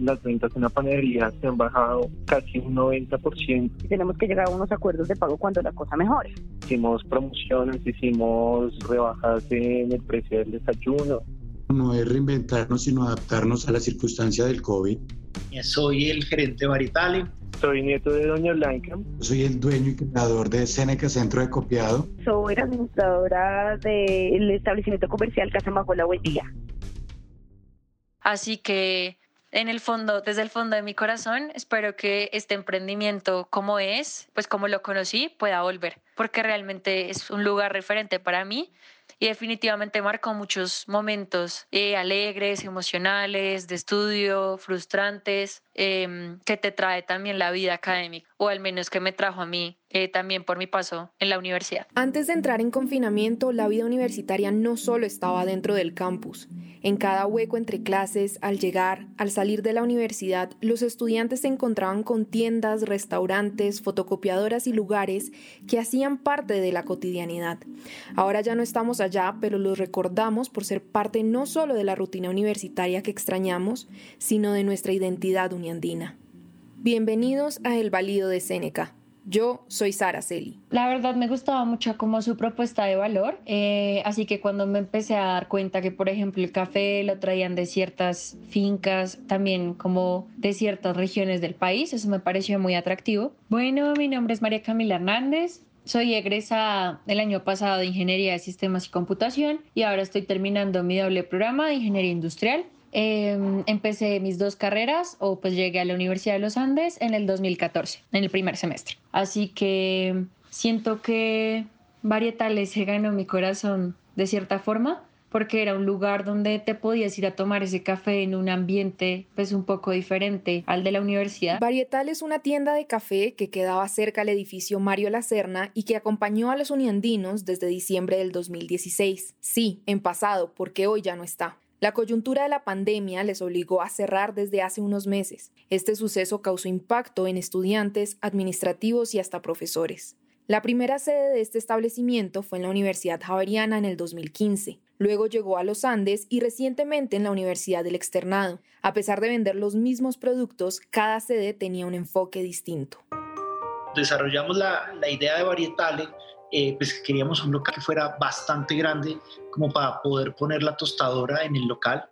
las ventas en la panadería se han bajado casi un 90%. Tenemos que llegar a unos acuerdos de pago cuando la cosa mejore. Hicimos promociones, hicimos rebajas en el precio del desayuno. No es reinventarnos, sino adaptarnos a la circunstancia del COVID. Soy el gerente Baritale. Soy nieto de Doña Blanca. Soy el dueño y creador de Seneca Centro de Copiado. Soy la administradora del establecimiento comercial Casa Magola Buen Día. Así que en el fondo, desde el fondo de mi corazón, espero que este emprendimiento como es, pues como lo conocí, pueda volver, porque realmente es un lugar referente para mí y definitivamente marcó muchos momentos eh, alegres, emocionales, de estudio, frustrantes, em, que te trae también la vida académica, o al menos que me trajo a mí eh, también por mi paso en la universidad. Antes de entrar en confinamiento, la vida universitaria no solo estaba dentro del campus. En cada hueco entre clases, al llegar, al salir de la universidad, los estudiantes se encontraban con tiendas, restaurantes, fotocopiadoras y lugares que hacían parte de la cotidianidad. Ahora ya no estamos allá, pero los recordamos por ser parte no solo de la rutina universitaria que extrañamos, sino de nuestra identidad uniandina. Bienvenidos a El Valido de Séneca. Yo soy Sara Celi. La verdad me gustaba mucho como su propuesta de valor, eh, así que cuando me empecé a dar cuenta que, por ejemplo, el café lo traían de ciertas fincas, también como de ciertas regiones del país, eso me pareció muy atractivo. Bueno, mi nombre es María Camila Hernández, soy egresada el año pasado de Ingeniería de Sistemas y Computación y ahora estoy terminando mi doble programa de Ingeniería Industrial. Em, empecé mis dos carreras o pues llegué a la Universidad de los Andes en el 2014, en el primer semestre. Así que siento que Varietales se ganó mi corazón de cierta forma porque era un lugar donde te podías ir a tomar ese café en un ambiente pues un poco diferente al de la universidad. Varietal es una tienda de café que quedaba cerca al edificio Mario Lacerna y que acompañó a los uniandinos desde diciembre del 2016. Sí, en pasado, porque hoy ya no está. La coyuntura de la pandemia les obligó a cerrar desde hace unos meses. Este suceso causó impacto en estudiantes, administrativos y hasta profesores. La primera sede de este establecimiento fue en la Universidad Javeriana en el 2015. Luego llegó a los Andes y recientemente en la Universidad del Externado. A pesar de vender los mismos productos, cada sede tenía un enfoque distinto. Desarrollamos la, idea de Varietale eh, pues queríamos un local que fuera bastante grande como para poder poner la tostadora en el local.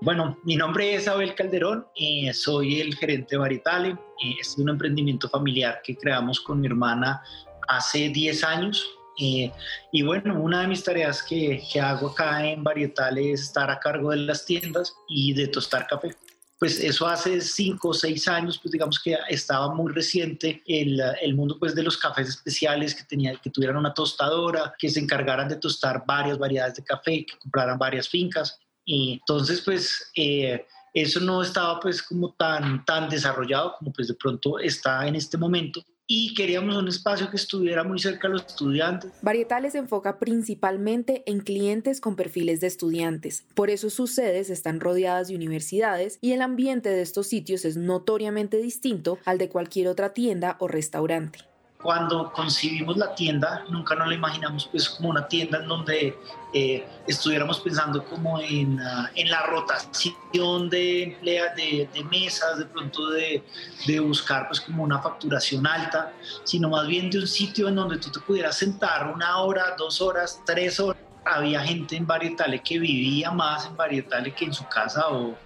Bueno, mi nombre es Abel Calderón, eh, soy el gerente de Varietale. Eh, es un emprendimiento familiar que creamos con mi hermana hace 10 años. y bueno, una de mis tareas que, que hago acá en Varietale es estar a cargo de las tiendas y de tostar café pues eso hace cinco o seis años, pues digamos que estaba muy reciente el, el, mundo pues de los cafés especiales que, tenía, que tuvieran una tostadora, que se encargaran de tostar varias variedades de café, que compraran varias fincas. Y entonces pues eh, eso no estaba pues como tan, tan desarrollado como pues de pronto está en este momento y queríamos un espacio que estuviera muy cerca de los estudiantes. Varietales se enfoca principalmente en clientes con perfiles de estudiantes, por eso sus sedes están rodeadas de universidades y el ambiente de estos sitios es notoriamente distinto al de cualquier otra tienda o restaurante cuando concibimos la tienda, nunca nos la imaginamos pues como una tienda en donde eh, estuviéramos pensando como en, ah, en la rotación de, de, de mesas, de pronto de, de, buscar pues como una facturación alta, sino más bien de un sitio en donde tú te pudieras sentar una hora, dos horas, tres horas. Había gente en Varietale que vivía más en Varietale que en su casa o,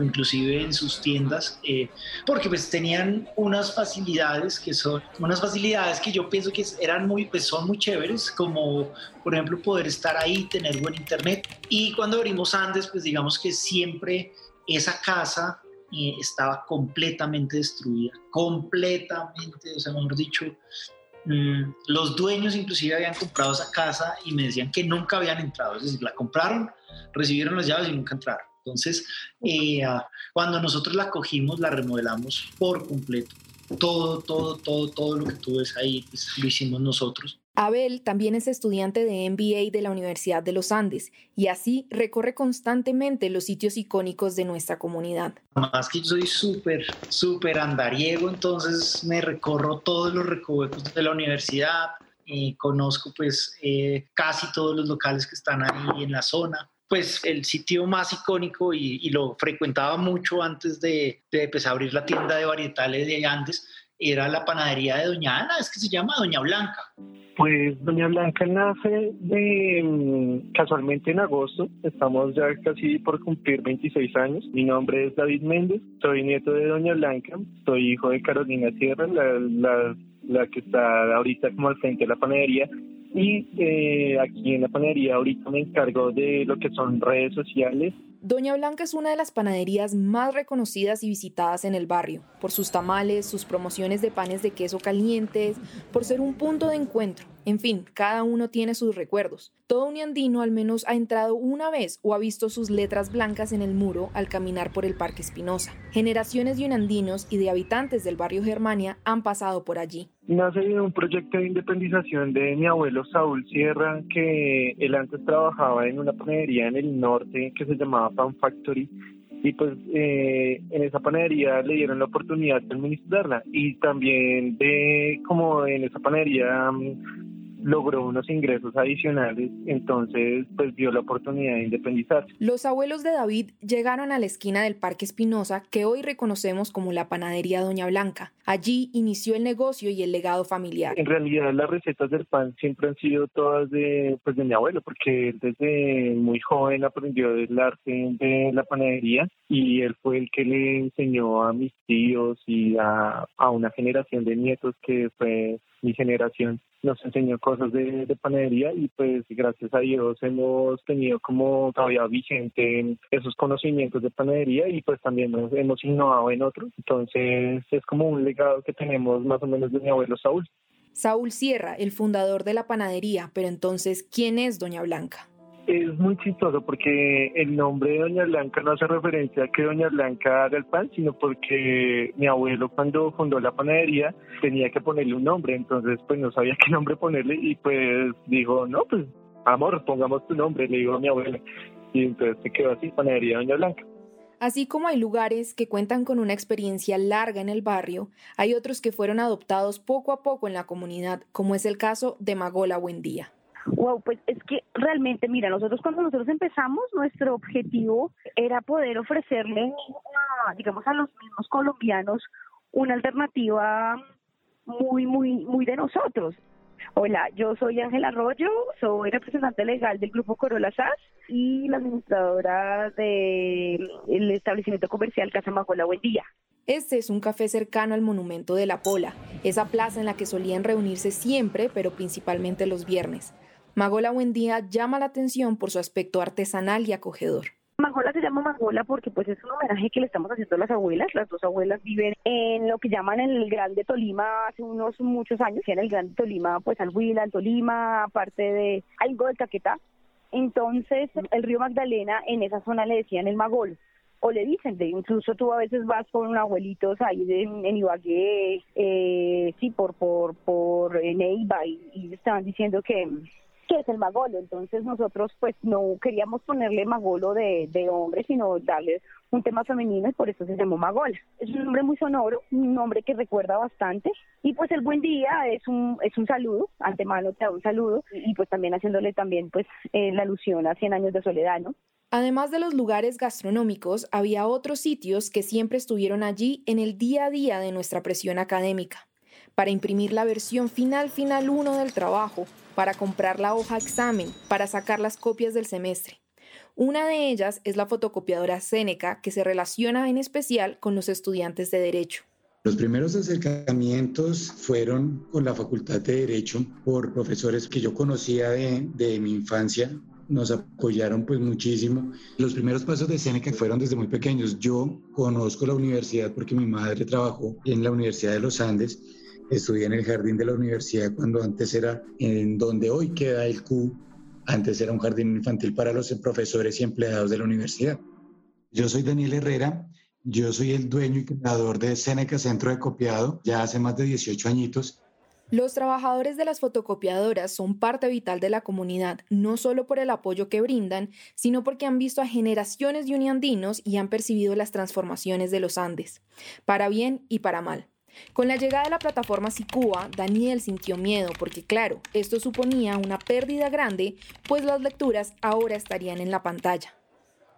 o inclusive en sus tiendas, eh, porque pues tenían unas facilidades que son, unas facilidades que yo pienso que eran muy, pues son muy chéveres, como por ejemplo poder estar ahí, tener buen internet. Y cuando abrimos Andes, pues digamos que siempre esa casa eh, estaba completamente destruida, completamente, o sea, mejor dicho, mm, los dueños inclusive habían comprado esa casa y me decían que nunca habían entrado, es decir, la compraron, recibieron las llaves y nunca entraron. Entonces, eh, ah, cuando nosotros la cogimos, la remodelamos por completo. Todo, todo, todo, todo lo que tú ves ahí, pues, lo hicimos nosotros. Abel también es estudiante de MBA de la Universidad de los Andes y así recorre constantemente los sitios icónicos de nuestra comunidad. Más que yo soy súper, súper andariego, entonces me recorro todos los recovecos de la universidad, y conozco pues eh, casi todos los locales que están ahí en la zona pues el sitio más icónico y, lo frecuentaba mucho antes de, de a abrir la tienda de varietales de Andes, era la panadería de Doña Ana, es que se llama Doña Blanca. Pues Doña Blanca nace de, mm, casualmente en agosto, estamos ya casi por cumplir 26 años. Mi nombre es David Méndez, soy nieto de Doña Blanca, soy hijo de Carolina Sierra, la, la, la que está ahorita como al frente de la panadería y eh, aquí en la panadería ahorita me encargo de lo que son redes sociales. Doña Blanca es una de las panaderías más reconocidas y visitadas en el barrio, por sus tamales, sus promociones de panes de queso calientes, por ser un punto de encuentro. En fin, cada uno tiene sus recuerdos. Todo un andino al menos ha entrado una vez o ha visto sus letras blancas en el muro al caminar por el Parque Espinosa. Generaciones de unandinos y de habitantes del barrio Germania han pasado por allí nace de un proyecto de independización de mi abuelo Saúl Sierra, que él antes trabajaba en una panadería en el norte que se llamaba Pan Factory. Y pues eh, en esa panadería le dieron la oportunidad de administrarla y también de como en esa panadería mm, logró unos ingresos adicionales, entonces pues vio la oportunidad de independizarse. Los abuelos de David llegaron a la esquina del Parque Espinosa, que hoy reconocemos como la panadería Doña Blanca. Allí inició el negocio y el legado familiar. En realidad las recetas del pan siempre han sido todas de, pues, de mi abuelo, porque él desde muy joven aprendió el arte de la panadería y él fue el que le enseñó a mis tíos y a, a una generación de nietos que fue mi generación nos enseñó cosas de, de, panadería y pues gracias a Dios hemos tenido como todavía vigente esos conocimientos de panadería y pues también nos hemos innovado en otros. Entonces es como un legado que tenemos más o menos de mi abuelo Saúl. Saúl Sierra, el fundador de la panadería, pero entonces, ¿quién es Doña Blanca? Es muy chistoso porque el nombre de Doña Blanca no hace referencia a que Doña Blanca haga el pan, sino porque mi abuelo cuando fundó la panadería tenía que ponerle un nombre, entonces pues no sabía qué nombre ponerle y pues dijo, no, pues amor, pongamos tu nombre, le digo a mi abuela. Y entonces se quedó así, panadería Doña Blanca. Así como hay lugares que cuentan con una experiencia larga en el barrio, hay otros que fueron adoptados poco a poco en la comunidad, como es el caso de Magola Buendía. Wow, pues es que realmente, mira, nosotros cuando nosotros empezamos, nuestro objetivo era poder ofrecerle, digamos, a los mismos colombianos una alternativa muy, muy, muy de nosotros. Hola, yo soy Ángela Arroyo, soy representante legal del Grupo Corolla SAS y la administradora del establecimiento comercial Casa Magola Buen Día. Este es un café cercano al monumento de la Pola, esa plaza en la que solían reunirse siempre, pero principalmente los viernes. Magola Buendía llama la atención por su aspecto artesanal y acogedor. Magola se llama Magola porque pues es un homenaje que le estamos haciendo a las abuelas. Las dos abuelas viven en lo que llaman el Grande Tolima hace unos muchos años. En el Grande Tolima, pues al Huila, en Tolima, aparte de algo de Caquetá. Entonces, el río Magdalena en esa zona le decían el Magol o le dicen, de, incluso tú a veces vas con abuelitos ahí en, en Ibagué, eh, sí, por por por Neiva y, y estaban diciendo que que es el magolo. Entonces nosotros pues no queríamos ponerle magolo de, de hombre, sino darle un tema femenino y por eso se llamó Magola. Es un nombre muy sonoro, un nombre que recuerda bastante y pues el buen día es un es un saludo, antemano te da un saludo y pues también haciéndole también pues eh, la alusión a 100 años de soledad, ¿no? Además de los lugares gastronómicos, había otros sitios que siempre estuvieron allí en el día a día de nuestra presión académica para imprimir la versión final final 1 del trabajo, para comprar la hoja examen, para sacar las copias del semestre. Una de ellas es la fotocopiadora Seneca, que se relaciona en especial con los estudiantes de Derecho. Los primeros acercamientos fueron con la Facultad de Derecho por profesores que yo conocía de, de mi infancia, nos apoyaron pues muchísimo. Los primeros pasos de Seneca fueron desde muy pequeños. Yo conozco la universidad porque mi madre trabajó en la Universidad de los Andes Estudié en el jardín de la universidad cuando antes era en donde hoy queda el Q. Antes era un jardín infantil para los profesores y empleados de la universidad. Yo soy Daniel Herrera. Yo soy el dueño y creador de Seneca Centro de Copiado ya hace más de 18 añitos. Los trabajadores de las fotocopiadoras son parte vital de la comunidad, no solo por el apoyo que brindan, sino porque han visto a generaciones de uniandinos y han percibido las transformaciones de los Andes, para bien y para mal. Con la llegada de la plataforma Sicúa, Daniel sintió miedo porque, claro, esto suponía una pérdida grande, pues las lecturas ahora estarían en la pantalla.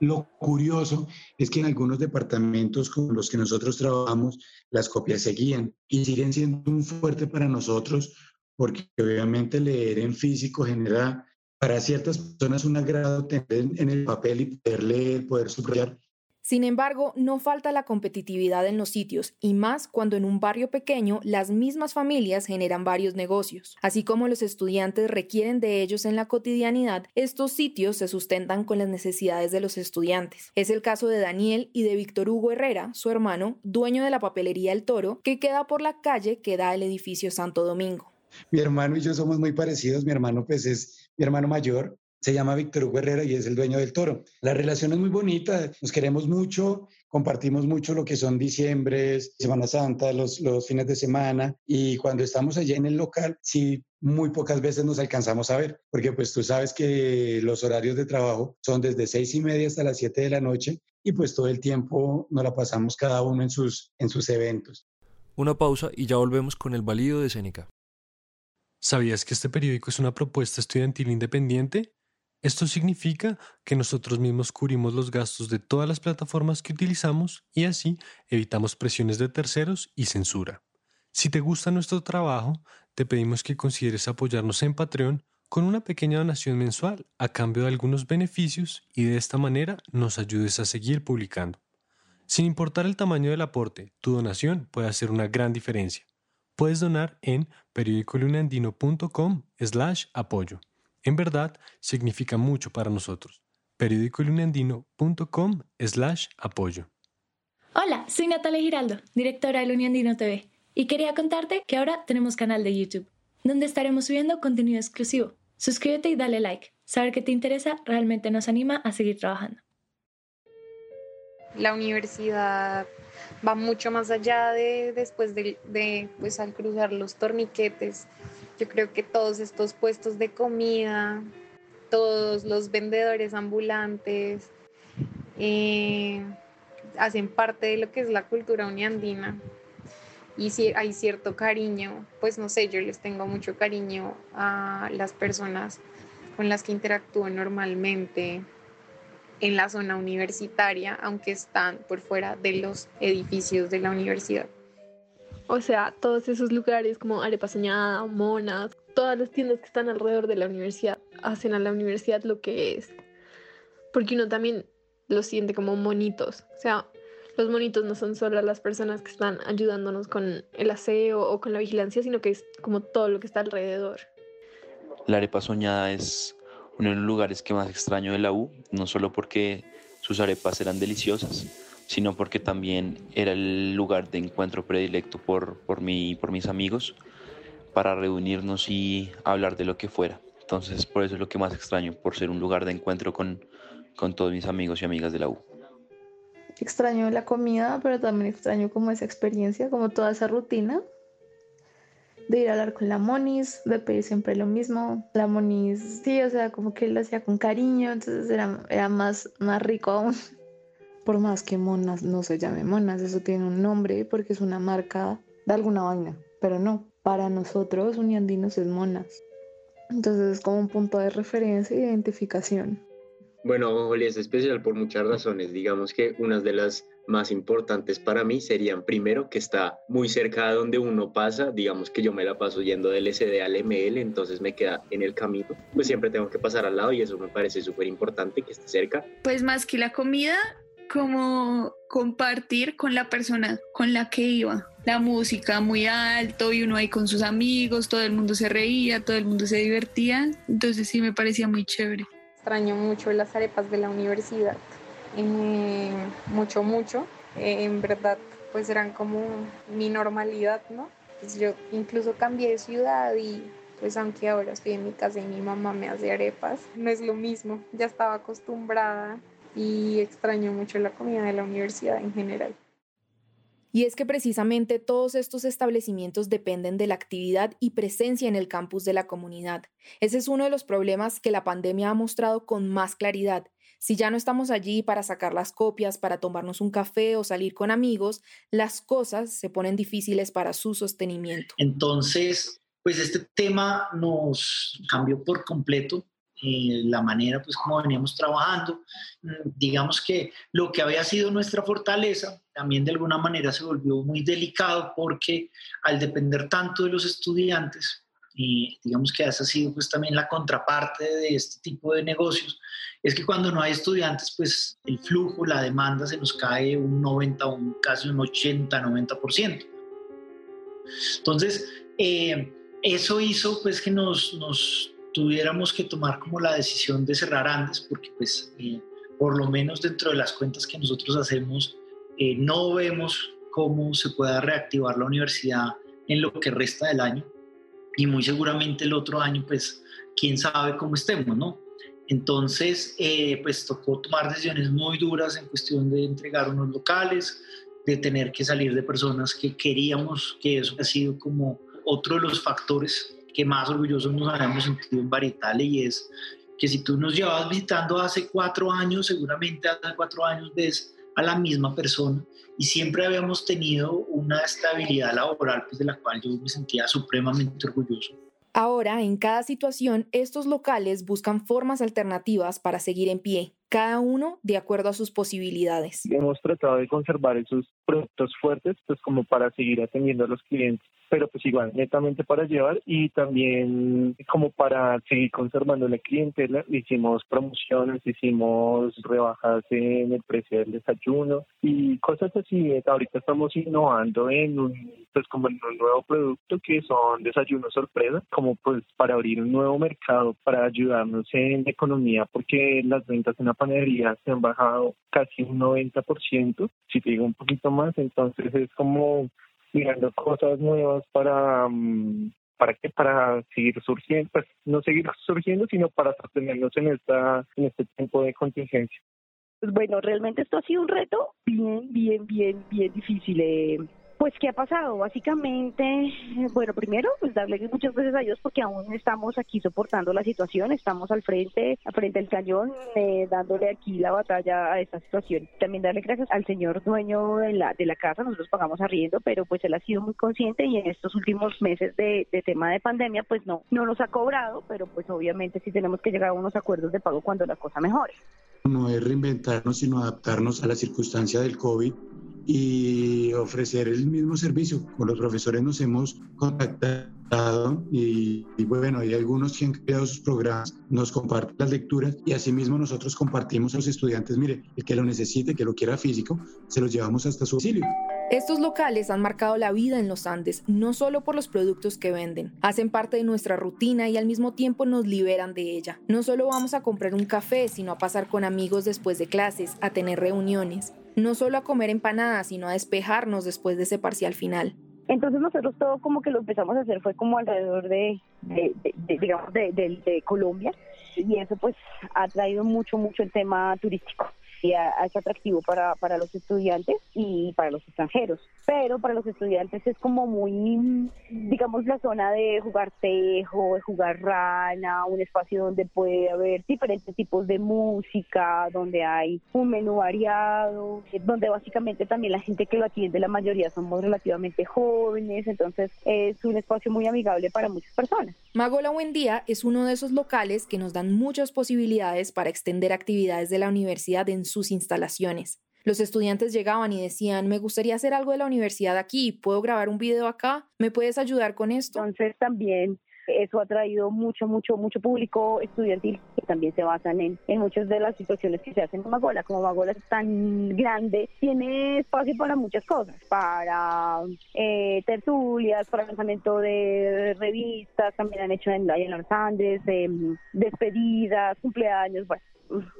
Lo curioso es que en algunos departamentos con los que nosotros trabajamos, las copias seguían y siguen siendo un fuerte para nosotros porque obviamente leer en físico genera para ciertas personas un agrado tener en el papel y poder leer, poder subrayar. Sin embargo, no falta la competitividad en los sitios, y más cuando en un barrio pequeño las mismas familias generan varios negocios. Así como los estudiantes requieren de ellos en la cotidianidad, estos sitios se sustentan con las necesidades de los estudiantes. Es el caso de Daniel y de Víctor Hugo Herrera, su hermano, dueño de la papelería El Toro, que queda por la calle que da el edificio Santo Domingo. Mi hermano y yo somos muy parecidos. Mi hermano, pues, es mi hermano mayor. Se llama Víctor Hugo Herrera y es el dueño del toro. La relación es muy bonita, nos queremos mucho, compartimos mucho lo que son diciembre, Semana Santa, los, los fines de semana y cuando estamos allí en el local, sí, muy pocas veces nos alcanzamos a ver, porque pues tú sabes que los horarios de trabajo son desde seis y media hasta las siete de la noche y pues todo el tiempo nos la pasamos cada uno en sus, en sus eventos. Una pausa y ya volvemos con el valido de Seneca. ¿Sabías que este periódico es una propuesta estudiantil independiente? Esto significa que nosotros mismos cubrimos los gastos de todas las plataformas que utilizamos y así evitamos presiones de terceros y censura. Si te gusta nuestro trabajo, te pedimos que consideres apoyarnos en Patreon con una pequeña donación mensual a cambio de algunos beneficios y de esta manera nos ayudes a seguir publicando. Sin importar el tamaño del aporte, tu donación puede hacer una gran diferencia puedes donar en periodicolunandino.com slash apoyo. En verdad, significa mucho para nosotros. periodicolunandino.com slash apoyo. Hola, soy Natalia Giraldo, directora del Uniandino TV, y quería contarte que ahora tenemos canal de YouTube, donde estaremos subiendo contenido exclusivo. Suscríbete y dale like. Saber que te interesa realmente nos anima a seguir trabajando. La universidad va mucho más allá de después de, pues al cruzar los torniquetes. Yo creo que todos estos puestos de comida, todos los vendedores ambulantes, eh, hacen parte de lo que es la cultura uniandina. Y si hay cierto cariño, pues no sé, yo les tengo mucho cariño a las personas con las que interactúo normalmente, en la zona universitaria, aunque están por fuera de los edificios de la universidad. O sea, todos esos lugares como Arepa Soñada, Monas, todas las tiendas que están alrededor de la universidad hacen a la universidad lo que es. Porque uno también lo siente como monitos. O sea, los monitos no son solo las personas que están ayudándonos con el aseo o con la vigilancia, sino que es como todo lo que está alrededor. La arepa soñada es uno de los lugares que más extraño de la U, no solo porque sus arepas eran deliciosas, sino porque también era el lugar de encuentro predilecto por, por mí y por mis amigos para reunirnos y hablar de lo que fuera. Entonces, por eso es lo que más extraño, por ser un lugar de encuentro con, con todos mis amigos y amigas de la U. Extraño la comida, pero también extraño como esa experiencia, como toda esa rutina de ir a hablar con la Monis, de pedir siempre lo mismo. La Monis, sí, o sea, como que lo hacía con cariño, entonces era, era más, más rico aún. Por más que Monas no se llame Monas, eso tiene un nombre porque es una marca de alguna vaina, pero no, para nosotros Uniandinos es Monas. Entonces es como un punto de referencia e identificación. Bueno, Joli es especial por muchas razones. Digamos que una de las más importantes para mí serían primero que está muy cerca de donde uno pasa, digamos que yo me la paso yendo del SD al ML, entonces me queda en el camino, pues siempre tengo que pasar al lado y eso me parece súper importante que esté cerca. Pues más que la comida, como compartir con la persona con la que iba. La música muy alto y uno ahí con sus amigos, todo el mundo se reía, todo el mundo se divertía, entonces sí me parecía muy chévere extraño mucho las arepas de la universidad, eh, mucho, mucho. Eh, en verdad, pues eran como mi normalidad, ¿no? Pues yo incluso cambié de ciudad y pues aunque ahora estoy en mi casa y mi mamá me hace arepas, no es lo mismo, ya estaba acostumbrada y extraño mucho la comida de la universidad en general. Y es que precisamente todos estos establecimientos dependen de la actividad y presencia en el campus de la comunidad. Ese es uno de los problemas que la pandemia ha mostrado con más claridad. Si ya no estamos allí para sacar las copias, para tomarnos un café o salir con amigos, las cosas se ponen difíciles para su sostenimiento. Entonces, pues este tema nos cambió por completo eh, la manera pues como veníamos trabajando. Mm, digamos que lo que había sido nuestra fortaleza también de alguna manera se volvió muy delicado porque al depender tanto de los estudiantes, digamos que esa ha sido pues también la contraparte de este tipo de negocios, es que cuando no hay estudiantes pues el flujo, la demanda se nos cae un 90, un, casi un 80, 90%. Entonces, eh, eso hizo pues que nos, nos tuviéramos que tomar como la decisión de cerrar antes, porque pues eh, por lo menos dentro de las cuentas que nosotros hacemos, eh, no vemos cómo se pueda reactivar la universidad en lo que resta del año y muy seguramente el otro año pues quién sabe cómo estemos, ¿no? Entonces eh, pues tocó tomar decisiones muy duras en cuestión de entregar unos locales, de tener que salir de personas que queríamos, que eso ha sido como otro de los factores que más orgullosos nos habíamos sentido en Varietale y es que si tú nos llevabas visitando hace cuatro años, seguramente hace cuatro años ves a la misma persona y siempre habíamos tenido una estabilidad laboral pues, de la cual yo me sentía supremamente orgulloso. Ahora, en cada situación, estos locales buscan formas alternativas para seguir en pie, cada uno de acuerdo a sus posibilidades. Hemos tratado de conservar esos productos fuertes, pues como para seguir atendiendo a los clientes pero pues igual, netamente para llevar y también como para seguir conservando la clientela, hicimos promociones, hicimos rebajas en el precio del desayuno y cosas así. Ahorita estamos innovando en un, pues como en un nuevo producto que son desayunos sorpresa, como pues para abrir un nuevo mercado, para ayudarnos en economía, porque las ventas en la panadería se han bajado casi un 90%, si te digo un poquito más, entonces es como mirando cosas nuevas para, mm, para que para seguir surgiendo, pues no seguir surgiendo, sino para sostenernos en esta en este tiempo de contingencia. Pues bueno, realmente esto ha sido un reto bien, bien, bien, bien difícil. Eh pues, ¿qué ha pasado? Básicamente, bueno, primero, pues darle muchas gracias a Dios porque aún estamos aquí soportando la situación, estamos al frente, al frente del cañón, eh, dándole aquí la batalla a esta situación. También darle gracias al señor dueño de la, de la casa, nosotros pagamos arriendo, pero pues él ha sido muy consciente y en estos últimos meses de, de tema de pandemia, pues no, no nos ha cobrado, pero pues obviamente sí tenemos que llegar a unos acuerdos de pago cuando la cosa mejore. No es reinventarnos, sino adaptarnos a la circunstancia del COVID y ofrecer el mismo servicio. Con los profesores nos hemos contactado y, bueno, hay algunos que han creado sus programas, nos comparten las lecturas y asimismo nosotros compartimos a los estudiantes, mire, el que lo necesite, que lo quiera físico, se los llevamos hasta su domicilio. Estos locales han marcado la vida en los Andes, no solo por los productos que venden, hacen parte de nuestra rutina y al mismo tiempo nos liberan de ella. No solo vamos a comprar un café, sino a pasar con amigos después de clases, a tener reuniones no solo a comer empanadas, sino a despejarnos después de ese parcial final. Entonces nosotros todo como que lo empezamos a hacer fue como alrededor de, digamos, de Colombia y eso pues ha traído mucho, mucho el tema turístico es atractivo para, para los estudiantes y para los extranjeros. Pero para los estudiantes es como muy, digamos, la zona de jugar tejo, de jugar rana, un espacio donde puede haber diferentes tipos de música, donde hay un menú variado, donde básicamente también la gente que lo atiende, la mayoría somos relativamente jóvenes, entonces es un espacio muy amigable para muchas personas. Magola Buen Día es uno de esos locales que nos dan muchas posibilidades para extender actividades de la universidad en sus instalaciones. Los estudiantes llegaban y decían, me gustaría hacer algo de la universidad aquí, ¿puedo grabar un video acá? ¿Me puedes ayudar con esto? Entonces también eso ha traído mucho, mucho, mucho público estudiantil que también se basan en, en muchas de las situaciones que se hacen en Magola. Como Magola es tan grande, tiene espacio para muchas cosas, para eh, tertulias, para lanzamiento de revistas, también han hecho en, en Los Andes, em, despedidas, cumpleaños, bueno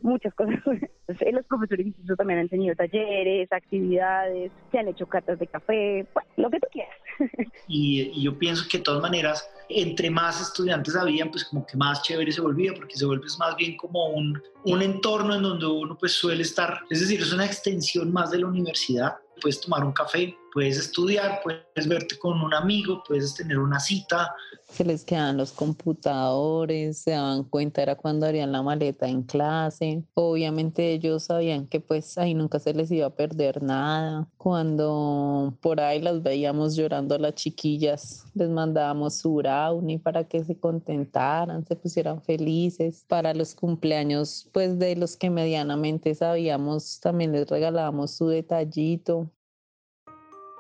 muchas cosas. Los profesores también han tenido talleres, actividades, se han hecho cartas de café, lo que tú quieras. Y, yo pienso que de todas maneras, entre más estudiantes habían, pues como que más chévere se volvía, porque se vuelve más bien como un, un entorno en donde uno pues suele estar, es decir, es una extensión más de la universidad. Puedes tomar un café, puedes estudiar, puedes verte con un amigo, puedes tener una cita. Se les quedan los computadores, se daban cuenta era cuando harían la maleta en clase. Obviamente ellos sabían que pues ahí nunca se les iba a perder nada. Cuando por ahí las veíamos llorando a las chiquillas, les mandábamos su brownie para que se contentaran, se pusieran felices. Para los cumpleaños pues de los que medianamente sabíamos, también les regalábamos su detallito.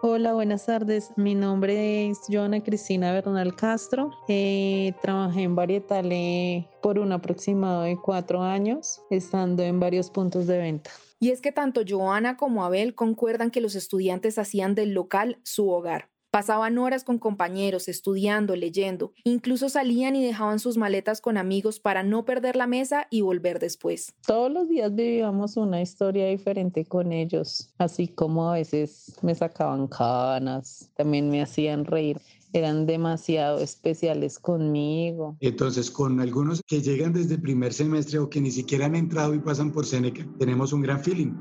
Hola, buenas tardes. Mi nombre es Joana Cristina Bernal Castro. Eh, trabajé en Varietale por un aproximado de cuatro años, estando en varios puntos de venta. Y es que tanto Joana como Abel concuerdan que los estudiantes hacían del local su hogar. Pasaban horas con compañeros, estudiando, leyendo. Incluso salían y dejaban sus maletas con amigos para no perder la mesa y volver después. Todos los días vivíamos una historia diferente con ellos, así como a veces me sacaban canas, también me hacían reír eran demasiado especiales conmigo. Entonces, con algunos que llegan desde el primer semestre o que ni siquiera han entrado y pasan por Seneca, tenemos un gran feeling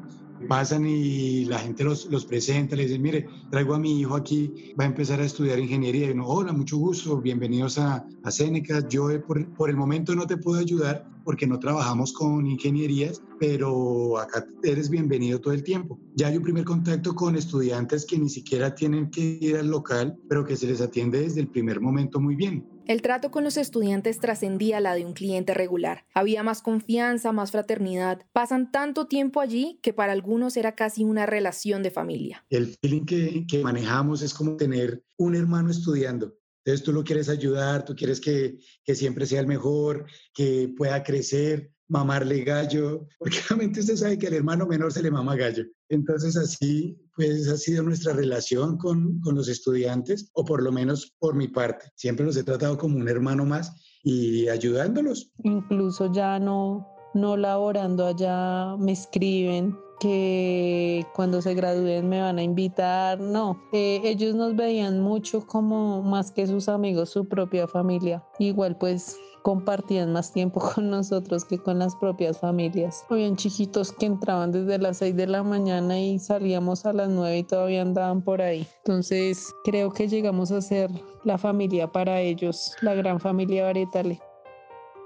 pasan y la gente los, los presenta, les dice, mire, traigo a mi hijo aquí, va a empezar a estudiar ingeniería. Y uno, hola, mucho gusto, bienvenidos a, a Seneca. Yo eh, por, por el momento no te puedo ayudar porque no trabajamos con ingenierías, pero acá eres bienvenido todo el tiempo. Ya hay un primer contacto con estudiantes que ni siquiera tienen que ir al local, pero que se les atiende desde el primer momento muy bien. El trato con los estudiantes trascendía la de un cliente regular. Había más confianza, más fraternidad. Pasan tanto tiempo allí que para algunos era casi una relación de familia. El feeling que, que manejamos es como tener un hermano estudiando. Entonces tú lo quieres ayudar, tú quieres que, que siempre sea el mejor, que pueda crecer, mamarle gallo, porque realmente usted sabe que al hermano menor se le mama gallo. Entonces así, pues ha sido nuestra relación con, con los estudiantes, o por lo menos por mi parte. Siempre los he tratado como un hermano más y ayudándolos. Incluso ya no, no laborando allá, me escriben que cuando se gradúen me van a invitar, no, eh, ellos nos veían mucho como más que sus amigos, su propia familia. Igual pues compartían más tiempo con nosotros que con las propias familias. Habían chiquitos que entraban desde las 6 de la mañana y salíamos a las 9 y todavía andaban por ahí. Entonces creo que llegamos a ser la familia para ellos, la gran familia Varietale.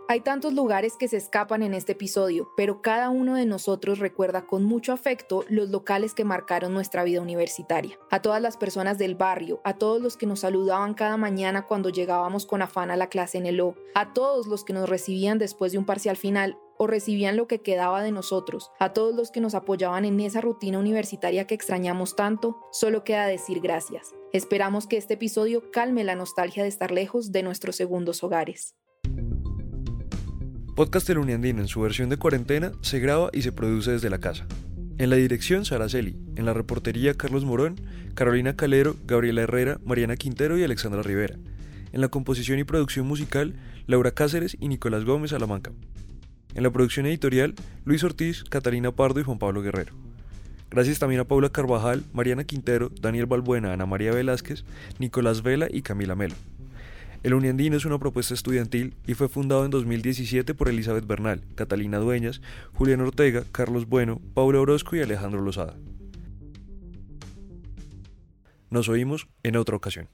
Hay tantos lugares que se escapan en este episodio, pero cada uno de nosotros recuerda con mucho afecto los locales que marcaron nuestra vida universitaria. A todas las personas del barrio, a todos los que nos saludaban cada mañana cuando llegábamos con afán a la clase en el O, a todos los que nos recibían después de un parcial final o recibían lo que quedaba de nosotros, a todos los que nos apoyaban en esa rutina universitaria que extrañamos tanto, solo queda decir gracias. Esperamos que este episodio calme la nostalgia de estar lejos de nuestros segundos hogares. Podcast El Uniandino en su versión de cuarentena se graba y se produce desde la casa. En la dirección Sara Celi, en la reportería Carlos Morón, Carolina Calero, Gabriela Herrera, Mariana Quintero y Alexandra Rivera. En la composición y producción musical, Laura Cáceres y Nicolás Gómez Salamanca. En la producción editorial, Luis Ortiz, Catalina Pardo y Juan Pablo Guerrero. Gracias también a Paula Carvajal, Mariana Quintero, Daniel Balbuena, Ana María Velázquez, Nicolás Vela y Camila Melo. El Uniandino es una propuesta estudiantil y fue fundado en 2017 por Elizabeth Bernal, Catalina Dueñas, Julián Ortega, Carlos Bueno, Paula Orozco y Alejandro Lozada. Nos oímos en otra ocasión.